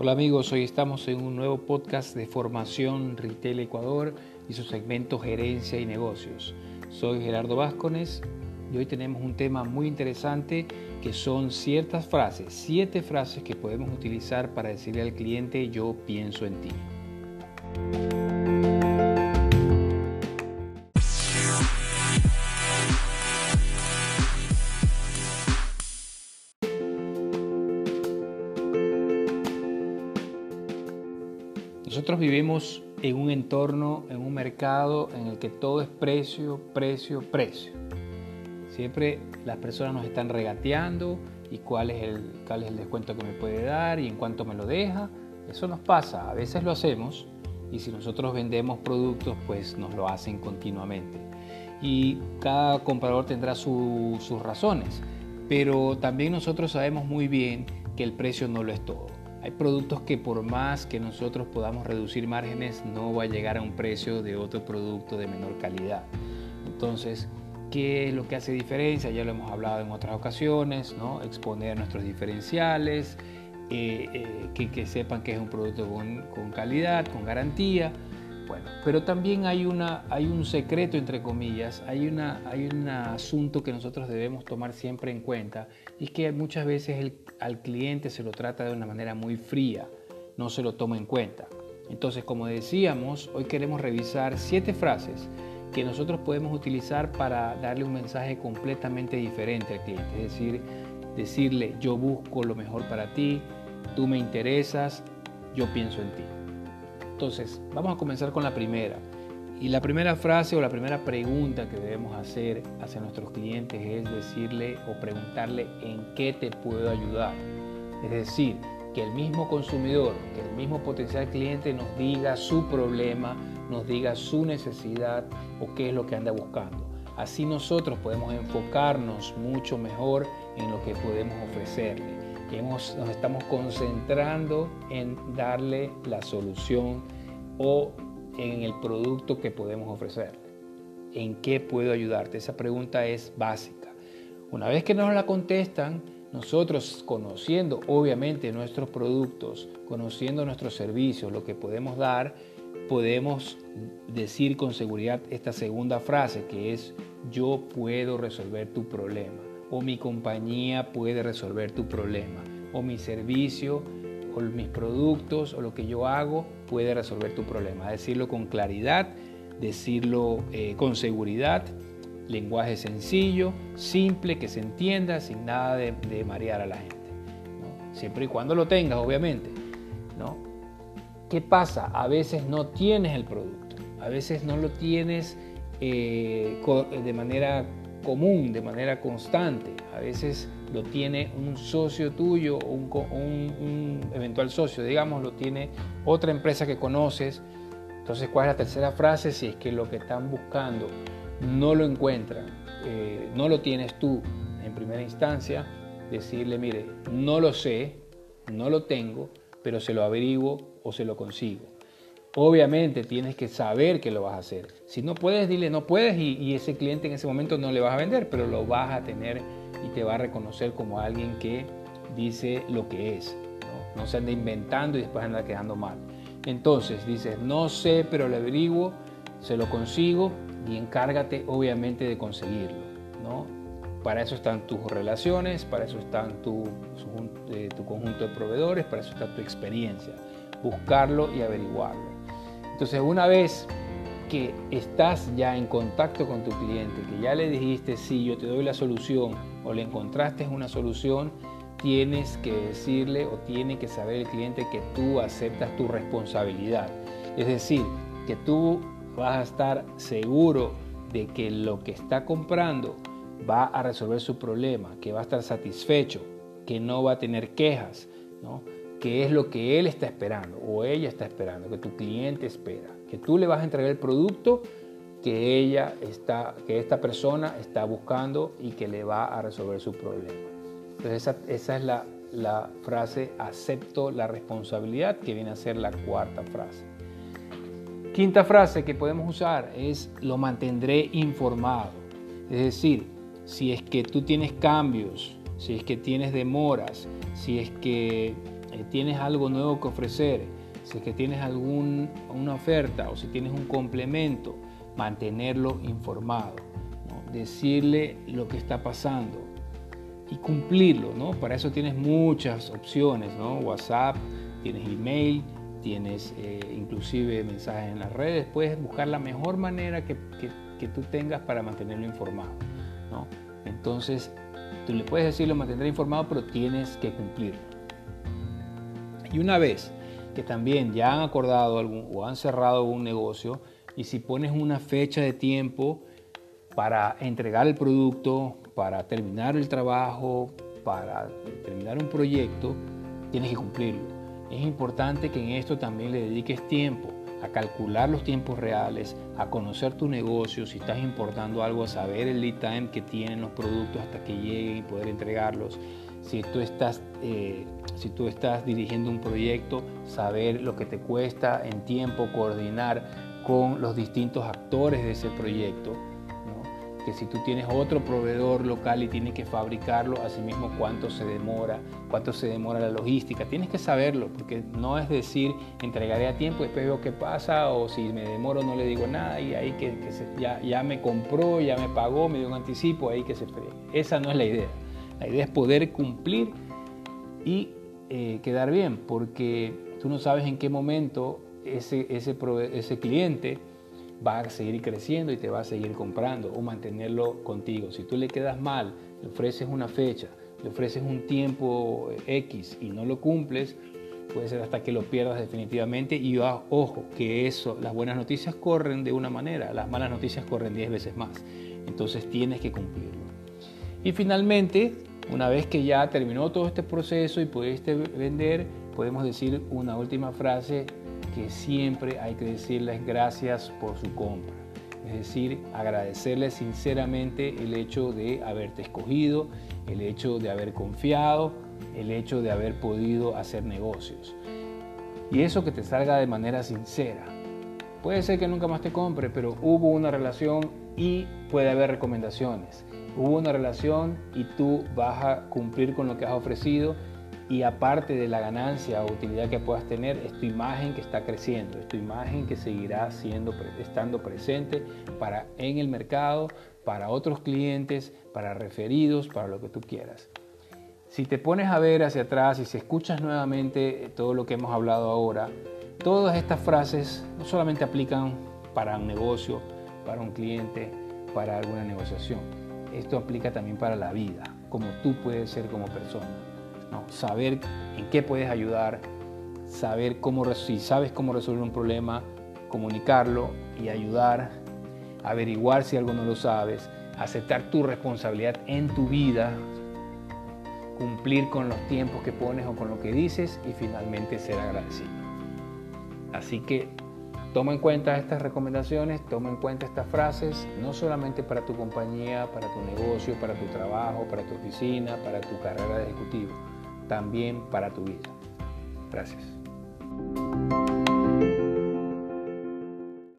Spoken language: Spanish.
Hola amigos, hoy estamos en un nuevo podcast de formación Retail Ecuador y su segmento Gerencia y Negocios. Soy Gerardo Vázquez y hoy tenemos un tema muy interesante que son ciertas frases, siete frases que podemos utilizar para decirle al cliente yo pienso en ti. Nosotros vivimos en un entorno, en un mercado en el que todo es precio, precio, precio. Siempre las personas nos están regateando y cuál es el, cuál es el descuento que me puede dar y en cuánto me lo deja. Eso nos pasa, a veces lo hacemos y si nosotros vendemos productos pues nos lo hacen continuamente. Y cada comprador tendrá sus razones, pero también nosotros sabemos muy bien que el precio no lo es todo. Hay productos que por más que nosotros podamos reducir márgenes, no va a llegar a un precio de otro producto de menor calidad. Entonces, ¿qué es lo que hace diferencia? Ya lo hemos hablado en otras ocasiones, ¿no? exponer nuestros diferenciales, eh, eh, que, sepan que es un producto con, con calidad, con garantía. Bueno, pero también hay, una, hay un secreto, entre comillas, hay, una, hay un asunto que nosotros debemos tomar siempre en cuenta, y es que muchas veces al cliente se lo trata de una manera muy fría, no se lo toma en cuenta. Entonces, como decíamos, hoy queremos revisar siete frases que nosotros podemos utilizar para darle un mensaje completamente diferente al cliente, es decir, decirle yo busco lo mejor para ti, tú me interesas, yo pienso en ti. Entonces, vamos a comenzar con la primera. Y la primera frase o la primera pregunta que debemos hacer hacia nuestros clientes es decirle o preguntarle en qué te puedo ayudar. Es decir, que el mismo consumidor, que el mismo potencial cliente nos diga su problema, nos diga su necesidad o qué es lo que anda buscando. Así nosotros podemos enfocarnos mucho mejor en lo que podemos ofrecerle nos estamos concentrando en darle la solución o en el producto que podemos ofrecerle. ¿En qué puedo ayudarte? Esa pregunta es básica. Una vez que nos la contestan, nosotros conociendo obviamente nuestros productos, conociendo nuestros servicios, lo que podemos dar, podemos decir con seguridad esta segunda frase que es yo puedo resolver tu problema o mi compañía puede resolver tu problema, o mi servicio, o mis productos, o lo que yo hago puede resolver tu problema. Decirlo con claridad, decirlo eh, con seguridad, lenguaje sencillo, simple, que se entienda, sin nada de, marear a la gente. Siempre y cuando lo tengas, obviamente. ¿no? ¿Qué pasa? A veces no tienes el producto, a veces no lo tienes eh, de manera común, de manera constante. A veces lo tiene un socio tuyo o un, eventual socio, digamos, lo tiene otra empresa que conoces. Entonces, ¿cuál es la tercera frase? Si es que lo que están buscando no lo encuentran, eh, no lo tienes tú en primera instancia, decirle, mire, no lo sé, no lo tengo, pero se lo averiguo o se lo consigo. Obviamente tienes que saber que lo vas a hacer. Si no puedes, dile no puedes y, ese cliente en ese momento no le vas a vender, pero lo vas a tener y te va a reconocer como alguien que dice lo que es. No, se anda inventando y después anda quedando mal. Entonces dices, no sé, pero lo averiguo, se lo consigo y encárgate obviamente de conseguirlo. ¿no? Para eso están tus relaciones, para eso están tu, eh, tu conjunto de proveedores, para eso está tu experiencia. Buscarlo y averiguarlo. Entonces, una vez que estás ya en contacto con tu cliente, que ya le dijiste, sí, yo te doy la solución, o le encontraste una solución, tienes que decirle o tiene que saber el cliente que tú aceptas tu responsabilidad. Es decir, que tú vas a estar seguro de que lo que está comprando va a resolver su problema, que va a estar satisfecho, que no va a tener quejas, ¿no? Que es lo que él está esperando o ella está esperando, que tu cliente espera, que tú le vas a entregar el producto que ella está, que esta persona está buscando y que le va a resolver su problema. Entonces esa, es la, la frase acepto la responsabilidad que viene a ser la cuarta frase. Quinta frase que podemos usar es lo mantendré informado. Es decir, si es que tú tienes cambios, si es que tienes demoras, si es que tienes algo nuevo que ofrecer, si es que tienes alguna oferta o si tienes un complemento, mantenerlo informado, decirle lo que está pasando y cumplirlo. ¿no? Para eso tienes muchas opciones, ¿no? WhatsApp, tienes email, tienes eh, inclusive mensajes en las redes, puedes buscar la mejor manera que, tú tengas para mantenerlo informado. ¿no? Entonces, tú le puedes decir lo mantendré informado, pero tienes que cumplirlo. Y una vez que también ya han acordado algún, o han cerrado un negocio, y si pones una fecha de tiempo para entregar el producto, para terminar el trabajo, para terminar un proyecto, tienes que cumplirlo. Es importante que en esto también le dediques tiempo a calcular los tiempos reales, a conocer tu negocio, si estás importando algo, a saber el lead time que tienen los productos hasta que lleguen y poder entregarlos. Si tú estás, eh, si tú estás dirigiendo un proyecto, saber lo que te cuesta en tiempo coordinar con los distintos actores de ese proyecto si tú tienes otro proveedor local y tienes que fabricarlo, asimismo cuánto se demora, cuánto se demora la logística. Tienes que saberlo, porque no es decir entregaré a tiempo, después veo qué pasa, o si me demoro no le digo nada y ahí que, ya, ya, me compró, ya me pagó, me dio un anticipo, ahí que se fregue. Esa no es la idea. La idea es poder cumplir y eh, quedar bien, porque tú no sabes en qué momento ese, ese, cliente va a seguir creciendo y te va a seguir comprando o mantenerlo contigo. Si tú le quedas mal, le ofreces una fecha, le ofreces un tiempo X y no lo cumples, puede ser hasta que lo pierdas definitivamente y ojo, que eso, las buenas noticias corren de una manera, las malas noticias corren 10 veces más. Entonces tienes que cumplirlo. Y finalmente, una vez que ya terminó todo este proceso y pudiste vender, podemos decir una última frase que siempre hay que decirles gracias por su compra. Es decir, agradecerles sinceramente el hecho de haberte escogido, el hecho de haber confiado, el hecho de haber podido hacer negocios. Y eso que te salga de manera sincera. Puede ser que nunca más te compre, pero hubo una relación y puede haber recomendaciones. Hubo una relación y tú vas a cumplir con lo que has ofrecido y aparte de la ganancia o utilidad que puedas tener, es tu imagen que está creciendo, es tu imagen que seguirá siendo, estando presente para, en el mercado, para otros clientes, para referidos, para lo que tú quieras. Si te pones a ver hacia atrás y si escuchas nuevamente todo lo que hemos hablado ahora, todas estas frases no solamente aplican para un negocio, para un cliente, para alguna negociación. Esto aplica también para la vida, como tú puedes ser como persona. Saber en qué puedes ayudar, saber cómo, si sabes cómo resolver un problema, comunicarlo y ayudar, averiguar si algo no lo sabes, aceptar tu responsabilidad en tu vida, cumplir con los tiempos que pones o con lo que dices y finalmente ser agradecido. Así que toma en cuenta estas recomendaciones, toma en cuenta estas frases, no solamente para tu compañía, para tu negocio, para tu trabajo, para tu oficina, para tu carrera de ejecutivo también para tu vida. Gracias.